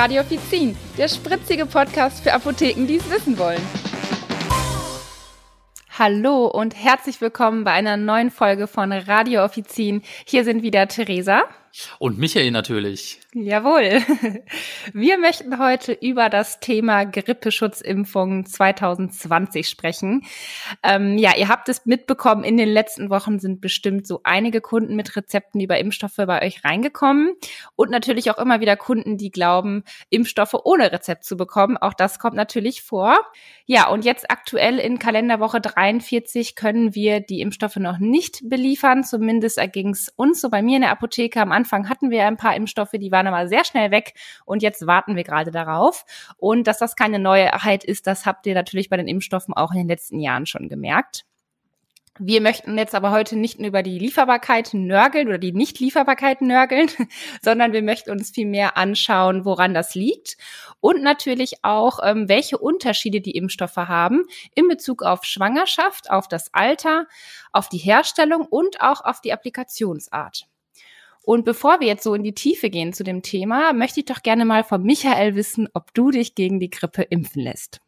Radio Offizin, der spritzige Podcast für Apotheken, die es wissen wollen. Hallo und herzlich willkommen bei einer neuen Folge von Radio Offizin. Hier sind wieder Theresa. Und Michael natürlich. Jawohl. Wir möchten heute über das Thema Grippeschutzimpfung 2020 sprechen. Ähm, ja, ihr habt es mitbekommen, in den letzten Wochen sind bestimmt so einige Kunden mit Rezepten über Impfstoffe bei euch reingekommen. Und natürlich auch immer wieder Kunden, die glauben, Impfstoffe ohne Rezept zu bekommen. Auch das kommt natürlich vor. Ja, und jetzt aktuell in Kalenderwoche 43 können wir die Impfstoffe noch nicht beliefern. Zumindest erging es uns so bei mir in der Apotheke am Anfang hatten wir ein paar Impfstoffe, die waren aber sehr schnell weg und jetzt warten wir gerade darauf. Und dass das keine Neuheit ist, das habt ihr natürlich bei den Impfstoffen auch in den letzten Jahren schon gemerkt. Wir möchten jetzt aber heute nicht nur über die Lieferbarkeit nörgeln oder die Nichtlieferbarkeit nörgeln, sondern wir möchten uns viel mehr anschauen, woran das liegt und natürlich auch, ähm, welche Unterschiede die Impfstoffe haben in Bezug auf Schwangerschaft, auf das Alter, auf die Herstellung und auch auf die Applikationsart. Und bevor wir jetzt so in die Tiefe gehen zu dem Thema, möchte ich doch gerne mal von Michael wissen, ob du dich gegen die Grippe impfen lässt.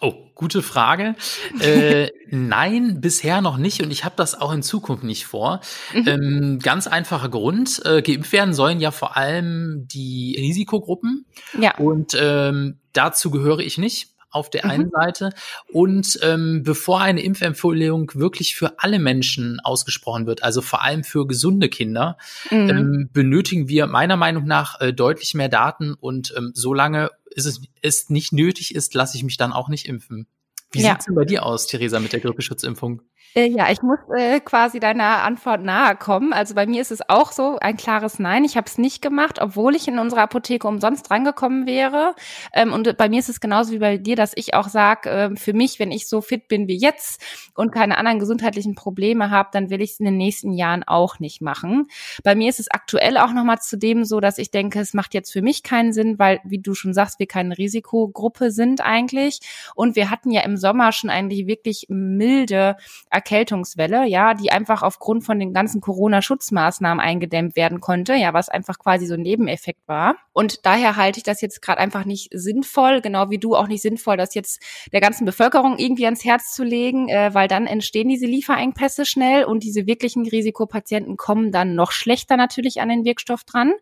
Oh, gute Frage. äh, nein, bisher noch nicht und ich habe das auch in Zukunft nicht vor. Mhm. Ähm, ganz einfacher Grund, äh, geimpft werden sollen ja vor allem die Risikogruppen. Ja. Und ähm, dazu gehöre ich nicht auf der mhm. einen Seite. Und ähm, bevor eine Impfempfehlung wirklich für alle Menschen ausgesprochen wird, also vor allem für gesunde Kinder, mhm. ähm, benötigen wir meiner Meinung nach äh, deutlich mehr Daten und ähm, solange ist es, es nicht nötig ist, lasse ich mich dann auch nicht impfen. Wie ja. sieht's denn bei dir aus, Theresa, mit der Grippeschutzimpfung? Äh, ja, ich muss äh, quasi deiner Antwort nahe kommen. Also bei mir ist es auch so ein klares Nein. Ich habe es nicht gemacht, obwohl ich in unserer Apotheke umsonst rangekommen wäre. Ähm, und bei mir ist es genauso wie bei dir, dass ich auch sage, äh, für mich, wenn ich so fit bin wie jetzt und keine anderen gesundheitlichen Probleme habe, dann will ich es in den nächsten Jahren auch nicht machen. Bei mir ist es aktuell auch nochmal zudem so, dass ich denke, es macht jetzt für mich keinen Sinn, weil, wie du schon sagst, wir keine Risikogruppe sind eigentlich. Und wir hatten ja im Sommer schon eigentlich wirklich milde Erkältungswelle, ja, die einfach aufgrund von den ganzen Corona-Schutzmaßnahmen eingedämmt werden konnte, ja, was einfach quasi so ein Nebeneffekt war. Und daher halte ich das jetzt gerade einfach nicht sinnvoll, genau wie du auch nicht sinnvoll, das jetzt der ganzen Bevölkerung irgendwie ans Herz zu legen, äh, weil dann entstehen diese Lieferengpässe schnell und diese wirklichen Risikopatienten kommen dann noch schlechter natürlich an den Wirkstoff dran.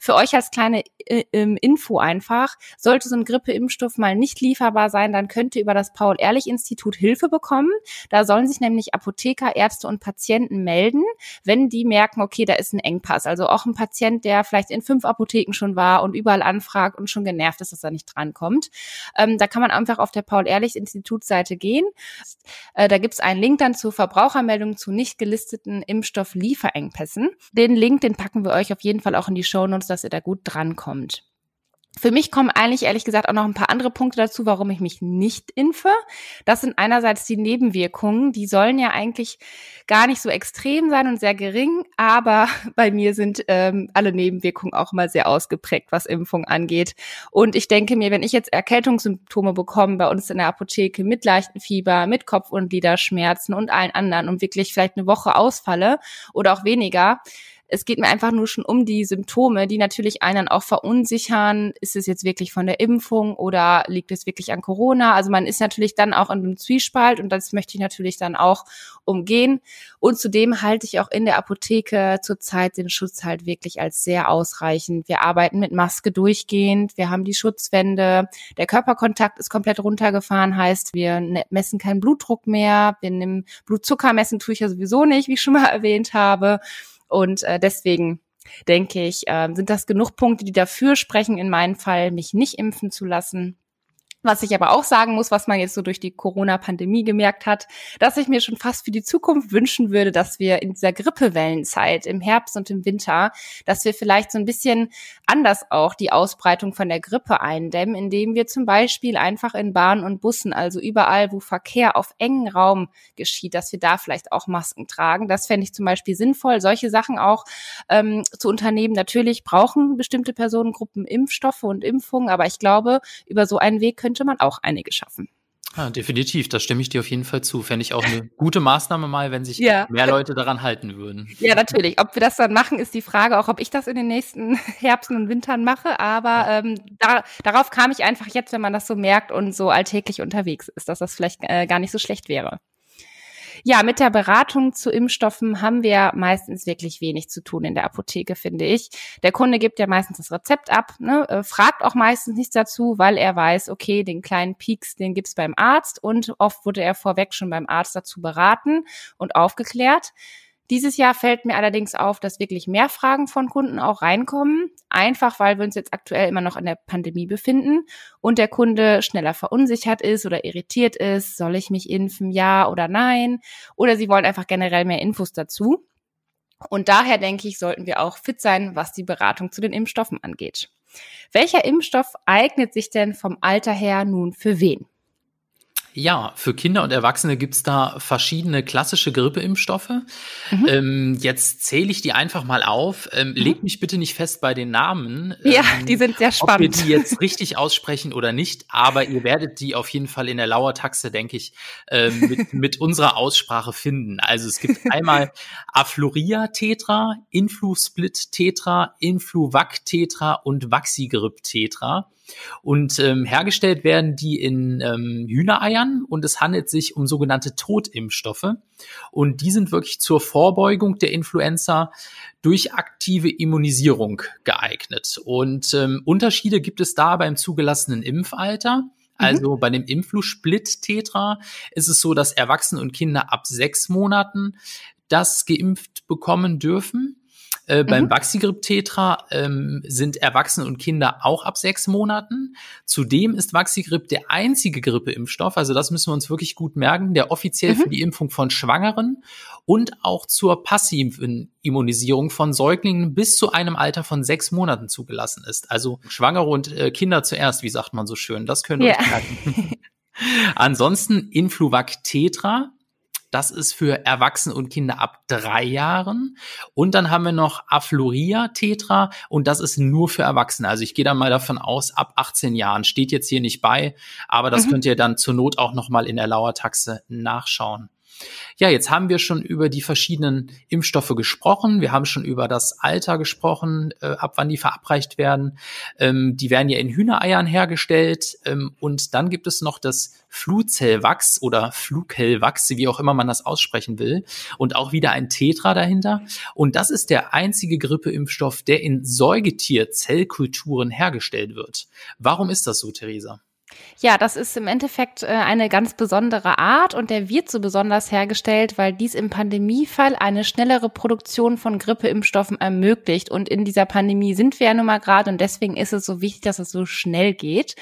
Für euch als kleine äh, ähm, Info einfach, sollte so ein Grippeimpfstoff mal nicht lieferbar sein, dann könnt ihr über das Paul-Ehrlich-Institut Hilfe bekommen. Da sollen sich nämlich Apotheker, Ärzte und Patienten melden, wenn die merken, okay, da ist ein Engpass. Also auch ein Patient, der vielleicht in fünf Apotheken schon war und überall anfragt und schon genervt ist, dass er nicht drankommt. Ähm, da kann man einfach auf der Paul-Ehrlich-Institut-Seite gehen. Äh, da gibt's einen Link dann zur Verbrauchermeldung zu nicht gelisteten Impfstofflieferengpässen. Den Link, den packen wir euch auf jeden Fall auch in die Show Notes, dass ihr da gut drankommt. Für mich kommen eigentlich ehrlich gesagt auch noch ein paar andere Punkte dazu, warum ich mich nicht impfe. Das sind einerseits die Nebenwirkungen, die sollen ja eigentlich gar nicht so extrem sein und sehr gering, aber bei mir sind ähm, alle Nebenwirkungen auch mal sehr ausgeprägt, was Impfung angeht. Und ich denke mir, wenn ich jetzt Erkältungssymptome bekomme bei uns in der Apotheke mit leichten Fieber, mit Kopf- und Gliederschmerzen und allen anderen und wirklich vielleicht eine Woche ausfalle oder auch weniger, es geht mir einfach nur schon um die Symptome, die natürlich einen auch verunsichern. Ist es jetzt wirklich von der Impfung oder liegt es wirklich an Corona? Also man ist natürlich dann auch in einem Zwiespalt und das möchte ich natürlich dann auch umgehen. Und zudem halte ich auch in der Apotheke zurzeit den Schutz halt wirklich als sehr ausreichend. Wir arbeiten mit Maske durchgehend. Wir haben die Schutzwände. Der Körperkontakt ist komplett runtergefahren, heißt, wir ne-, messen keinen Blutdruck mehr. Wir nehmen Blutzucker messen tue ich ja sowieso nicht, wie ich schon mal erwähnt habe. Und äh, deswegen denke ich, äh, sind das genug Punkte, die dafür sprechen, in meinem Fall mich nicht impfen zu lassen. Was ich aber auch sagen muss, was man jetzt so durch die Corona-Pandemie gemerkt hat, dass ich mir schon fast für die Zukunft wünschen würde, dass wir in dieser Grippewellenzeit im Herbst und im Winter, dass wir vielleicht so ein bisschen anders auch die Ausbreitung von der Grippe eindämmen, indem wir zum Beispiel einfach in Bahnen und Bussen, also überall, wo Verkehr auf engen Raum geschieht, dass wir da vielleicht auch Masken tragen. Das fände ich zum Beispiel sinnvoll, solche Sachen auch ähm, zu unternehmen. Natürlich brauchen bestimmte Personengruppen Impfstoffe und Impfungen, aber ich glaube, über so einen Weg können könnte man auch einige schaffen. Ja, definitiv, da stimme ich dir auf jeden Fall zu. Fände ich auch eine gute Maßnahme mal, wenn sich ja. mehr Leute daran halten würden. Ja, natürlich. Ob wir das dann machen, ist die Frage, auch ob ich das in den nächsten Herbsten und Wintern mache. Aber ähm, da, darauf kam ich einfach jetzt, wenn man das so merkt und so alltäglich unterwegs ist, dass das vielleicht äh, gar nicht so schlecht wäre. Ja, mit der Beratung zu Impfstoffen haben wir meistens wirklich wenig zu tun in der Apotheke, finde ich. Der Kunde gibt ja meistens das Rezept ab, ne, äh, fragt auch meistens nichts dazu, weil er weiß, okay, den kleinen Peaks, den gibt's beim Arzt und oft wurde er vorweg schon beim Arzt dazu beraten und aufgeklärt. Dieses Jahr fällt mir allerdings auf, dass wirklich mehr Fragen von Kunden auch reinkommen, einfach weil wir uns jetzt aktuell immer noch in der Pandemie befinden und der Kunde schneller verunsichert ist oder irritiert ist, soll ich mich impfen, ja oder nein, oder sie wollen einfach generell mehr Infos dazu. Und daher denke ich, sollten wir auch fit sein, was die Beratung zu den Impfstoffen angeht. Welcher Impfstoff eignet sich denn vom Alter her nun für wen? Ja, für Kinder und Erwachsene gibt's da verschiedene klassische Grippeimpfstoffe. Mhm. Ähm, jetzt zähle ich die einfach mal auf. Ähm, mhm. Legt mich bitte nicht fest bei den Namen. Ja, ähm, die sind sehr spannend. Ob wir die jetzt richtig aussprechen oder nicht, aber ihr werdet die auf jeden Fall in der Lauertaxe, denke ich, ähm, mit, mit unserer Aussprache finden. Also es gibt einmal Afluria Tetra, Influsplit Tetra, Influvac Tetra und Vaxigrip Tetra. Und ähm, hergestellt werden die in ähm, Hühnereiern und es handelt sich um sogenannte Totimpfstoffe. Und die sind wirklich zur Vorbeugung der Influenza durch aktive Immunisierung geeignet. Und ähm, Unterschiede gibt es da beim zugelassenen Impfalter. Mhm. Also bei dem Influ-Split-Tetra ist es so, dass Erwachsene und Kinder ab sechs Monaten das geimpft bekommen dürfen. Äh, beim mhm. Vaxigrip-Tetra ähm, sind Erwachsene und Kinder auch ab sechs Monaten. Zudem ist Vaxigrip der einzige Grippeimpfstoff, also das müssen wir uns wirklich gut merken, der offiziell mhm. für die Impfung von Schwangeren und auch zur passiven Immunisierung von Säuglingen bis zu einem Alter von sechs Monaten zugelassen ist. Also Schwangere und äh, Kinder zuerst, wie sagt man so schön. Das können wir yeah. merken. Ansonsten Influvac Tetra das ist für Erwachsene und Kinder ab drei Jahren. Und dann haben wir noch Afluria Tetra und das ist nur für Erwachsene. Also ich gehe da mal davon aus, ab 18 Jahren steht jetzt hier nicht bei, aber das mhm. könnt ihr dann zur Not auch nochmal in der Lauertaxe nachschauen. Ja, jetzt haben wir schon über die verschiedenen Impfstoffe gesprochen. Wir haben schon über das Alter gesprochen, äh, ab wann die verabreicht werden. Ähm, die werden ja in Hühnereiern hergestellt. Ähm, und dann gibt es noch das Fluzellwachs oder Flughellwachs, wie auch immer man das aussprechen will. Und auch wieder ein Tetra dahinter. Und das ist der einzige Grippeimpfstoff, der in Säugetierzellkulturen hergestellt wird. Warum ist das so, Theresa? Ja, das ist im Endeffekt äh, eine ganz besondere Art und der wird so besonders hergestellt, weil dies im Pandemiefall eine schnellere Produktion von Grippeimpfstoffen ermöglicht. Und in dieser Pandemie sind wir ja nun mal gerade und deswegen ist es so wichtig, dass es so schnell geht.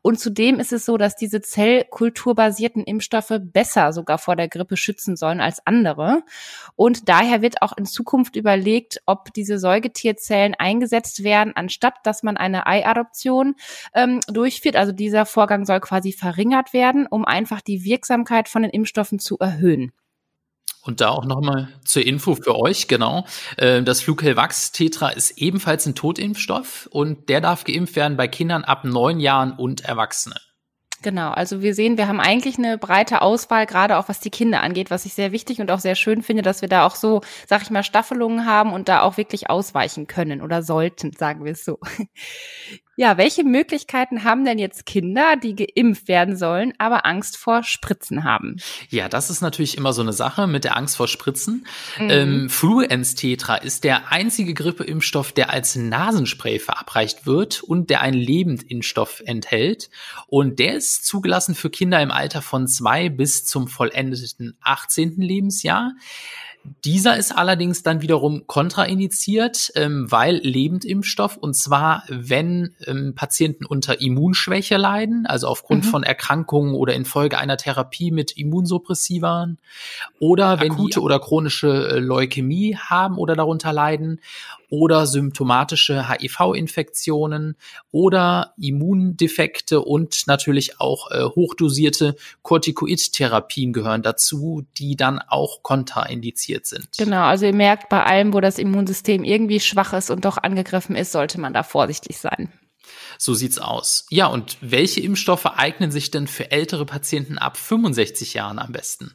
Und zudem ist es so, dass diese zellkulturbasierten Impfstoffe besser sogar vor der Grippe schützen sollen als andere. Und daher wird auch in Zukunft überlegt, ob diese Säugetierzellen eingesetzt werden, anstatt dass man eine Eiadoption ähm, durchführt. Also dieser Vorgang soll quasi verringert werden, um einfach die Wirksamkeit von den Impfstoffen zu erhöhen. Und da auch nochmal zur Info für euch, genau. Äh, das Flughelvax Tetra ist ebenfalls ein Totimpfstoff und der darf geimpft werden bei Kindern ab neun Jahren und Erwachsenen. Genau, also wir sehen, wir haben eigentlich eine breite Auswahl, gerade auch was die Kinder angeht, was ich sehr wichtig und auch sehr schön finde, dass wir da auch so, sag ich mal, Staffelungen haben und da auch wirklich ausweichen können oder sollten, sagen wir es so. Ja, welche Möglichkeiten haben denn jetzt Kinder, die geimpft werden sollen, aber Angst vor Spritzen haben? Ja, das ist natürlich immer so eine Sache mit der Angst vor Spritzen. Mhm. Ähm, Fluenz-Tetra ist der einzige Grippeimpfstoff, der als Nasenspray verabreicht wird und der einen Lebendimpfstoff enthält. Und der ist zugelassen für Kinder im Alter von zwei bis zum vollendeten 18. Lebensjahr. Dieser ist allerdings dann wiederum kontraindiziert, ähm, weil Lebendimpfstoff und zwar, wenn ähm, Patienten unter Immunschwäche leiden, also aufgrund mhm. von Erkrankungen oder infolge einer Therapie mit Immunsuppressivern oder wenn Akute oder chronische äh, Leukämie haben oder darunter leiden oder symptomatische HIV-Infektionen oder Immundefekte und natürlich auch äh, hochdosierte Corticoid-Therapien gehören dazu, die dann auch kontraindiziert sind. Genau, also ihr merkt, bei allem, wo das Immunsystem irgendwie schwach ist und doch angegriffen ist, sollte man da vorsichtig sein. So sieht's aus. Ja, und welche Impfstoffe eignen sich denn für ältere Patienten ab 65 Jahren am besten?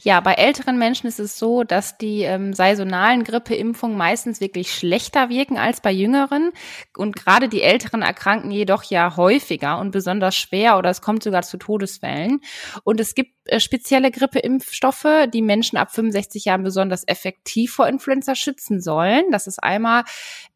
Ja, bei älteren Menschen ist es so, dass die ähm, saisonalen Grippeimpfungen meistens wirklich schlechter wirken als bei jüngeren. Und gerade die älteren erkranken jedoch ja häufiger und besonders schwer oder es kommt sogar zu Todesfällen. Und es gibt äh, spezielle Grippeimpfstoffe, die Menschen ab 65 Jahren besonders effektiv vor Influenza schützen sollen. Das ist einmal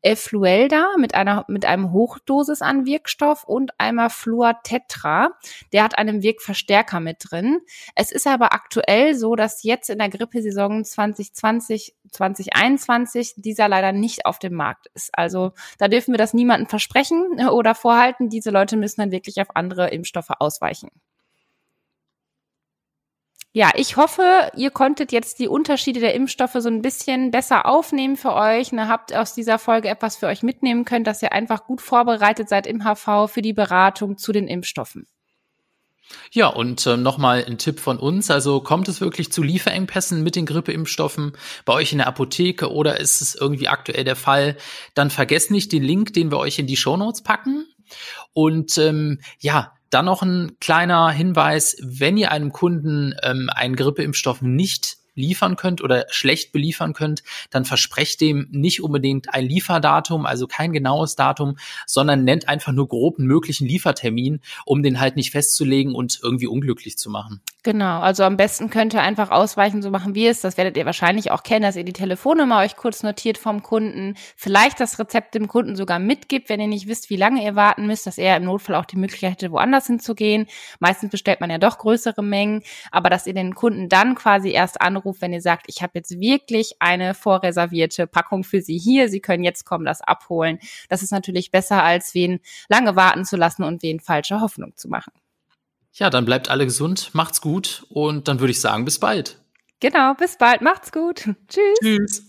Effluelda mit einer, mit einem Hochdosis an Wirkstoff und einmal Fluatetra. Der hat einen Wirkverstärker mit drin. Es ist aber aktuell so, dass jetzt in der Grippesaison 2020, 2021 dieser leider nicht auf dem Markt ist. Also da dürfen wir das niemandem versprechen oder vorhalten. Diese Leute müssen dann wirklich auf andere Impfstoffe ausweichen. Ja, ich hoffe, ihr konntet jetzt die Unterschiede der Impfstoffe so ein bisschen besser aufnehmen für euch. Ne, habt aus dieser Folge etwas für euch mitnehmen können, dass ihr einfach gut vorbereitet seid im HV für die Beratung zu den Impfstoffen. Ja, und äh, nochmal ein Tipp von uns. Also kommt es wirklich zu Lieferengpässen mit den Grippeimpfstoffen bei euch in der Apotheke oder ist es irgendwie aktuell der Fall? Dann vergesst nicht den Link, den wir euch in die Shownotes packen. Und ähm, ja, dann noch ein kleiner Hinweis, wenn ihr einem Kunden ähm, einen Grippeimpfstoff nicht liefern könnt oder schlecht beliefern könnt, dann versprecht dem nicht unbedingt ein Lieferdatum, also kein genaues Datum, sondern nennt einfach nur grob möglichen Liefertermin, um den halt nicht festzulegen und irgendwie unglücklich zu machen. Genau, also am besten könnt ihr einfach ausweichen, so machen wir es. Das werdet ihr wahrscheinlich auch kennen, dass ihr die Telefonnummer euch kurz notiert vom Kunden, vielleicht das Rezept dem Kunden sogar mitgibt, wenn ihr nicht wisst, wie lange ihr warten müsst, dass er im Notfall auch die Möglichkeit hätte, woanders hinzugehen. Meistens bestellt man ja doch größere Mengen, aber dass ihr den Kunden dann quasi erst anruft, wenn ihr sagt, ich habe jetzt wirklich eine vorreservierte Packung für Sie hier, Sie können jetzt kommen, das abholen. Das ist natürlich besser, als wen lange warten zu lassen und wen falsche Hoffnung zu machen. Ja, dann bleibt alle gesund, macht's gut und dann würde ich sagen, bis bald. Genau, bis bald, macht's gut. Tschüss. Tschüss.